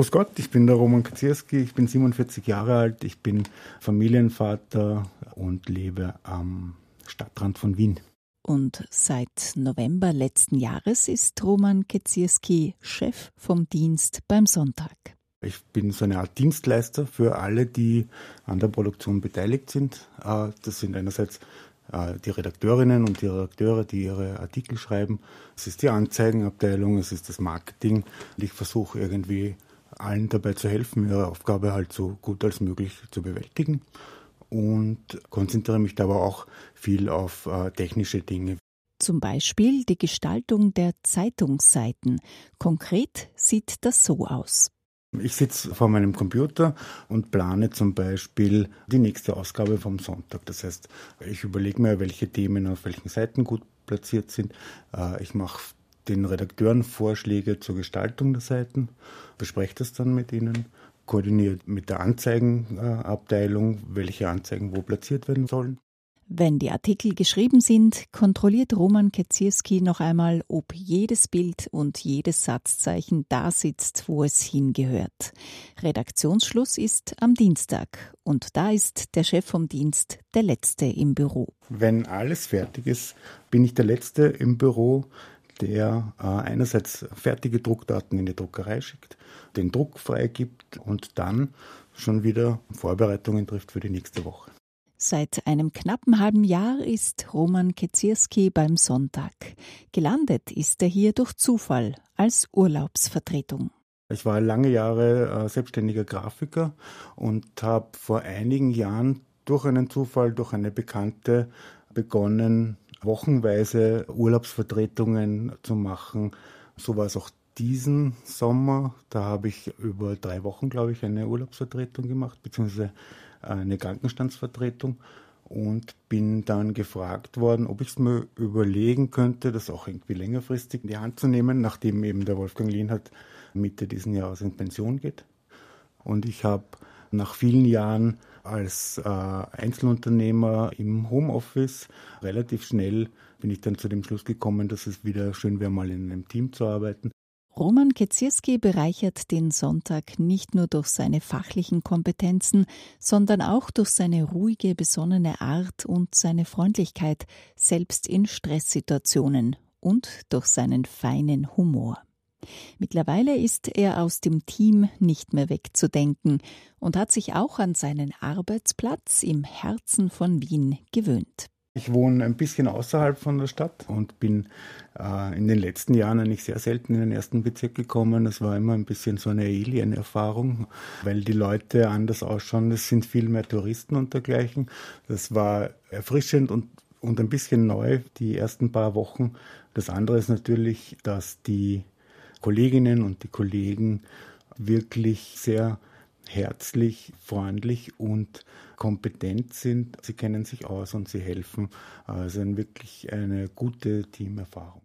Grüß Gott, ich bin der Roman Kacierski, ich bin 47 Jahre alt, ich bin Familienvater und lebe am Stadtrand von Wien. Und seit November letzten Jahres ist Roman Kecierski Chef vom Dienst beim Sonntag. Ich bin so eine Art Dienstleister für alle, die an der Produktion beteiligt sind. Äh, das sind einerseits äh, die Redakteurinnen und die Redakteure, die ihre Artikel schreiben. Es ist die Anzeigenabteilung, es ist das Marketing. Und ich versuche irgendwie allen dabei zu helfen, ihre Aufgabe halt so gut als möglich zu bewältigen und konzentriere mich dabei auch viel auf äh, technische Dinge. Zum Beispiel die Gestaltung der Zeitungsseiten. Konkret sieht das so aus. Ich sitze vor meinem Computer und plane zum Beispiel die nächste Ausgabe vom Sonntag. Das heißt, ich überlege mir, welche Themen auf welchen Seiten gut platziert sind. Äh, ich mache den Redakteuren Vorschläge zur Gestaltung der Seiten, bespreche das dann mit ihnen, koordiniere mit der Anzeigenabteilung, welche Anzeigen wo platziert werden sollen. Wenn die Artikel geschrieben sind, kontrolliert Roman Kecierski noch einmal, ob jedes Bild und jedes Satzzeichen da sitzt, wo es hingehört. Redaktionsschluss ist am Dienstag und da ist der Chef vom Dienst der Letzte im Büro. Wenn alles fertig ist, bin ich der Letzte im Büro, der äh, einerseits fertige Druckdaten in die Druckerei schickt, den Druck freigibt und dann schon wieder Vorbereitungen trifft für die nächste Woche. Seit einem knappen halben Jahr ist Roman Kecierski beim Sonntag. Gelandet ist er hier durch Zufall als Urlaubsvertretung. Ich war lange Jahre äh, selbstständiger Grafiker und habe vor einigen Jahren durch einen Zufall, durch eine Bekannte begonnen, wochenweise Urlaubsvertretungen zu machen. So war es auch diesen Sommer. Da habe ich über drei Wochen, glaube ich, eine Urlaubsvertretung gemacht, beziehungsweise eine Krankenstandsvertretung und bin dann gefragt worden, ob ich es mir überlegen könnte, das auch irgendwie längerfristig in die Hand zu nehmen, nachdem eben der Wolfgang Lienhardt Mitte diesen Jahres in Pension geht. Und ich habe nach vielen Jahren als äh, Einzelunternehmer im Homeoffice relativ schnell bin ich dann zu dem Schluss gekommen, dass es wieder schön wäre, mal in einem Team zu arbeiten. Roman Kecierski bereichert den Sonntag nicht nur durch seine fachlichen Kompetenzen, sondern auch durch seine ruhige, besonnene Art und seine Freundlichkeit, selbst in Stresssituationen und durch seinen feinen Humor. Mittlerweile ist er aus dem Team nicht mehr wegzudenken und hat sich auch an seinen Arbeitsplatz im Herzen von Wien gewöhnt. Ich wohne ein bisschen außerhalb von der Stadt und bin äh, in den letzten Jahren eigentlich sehr selten in den ersten Bezirk gekommen. Das war immer ein bisschen so eine Alien-Erfahrung, weil die Leute anders ausschauen. Es sind viel mehr Touristen und dergleichen. Das war erfrischend und, und ein bisschen neu die ersten paar Wochen. Das andere ist natürlich, dass die Kolleginnen und die Kollegen wirklich sehr herzlich, freundlich und kompetent sind. Sie kennen sich aus und sie helfen. Also wirklich eine gute Teamerfahrung.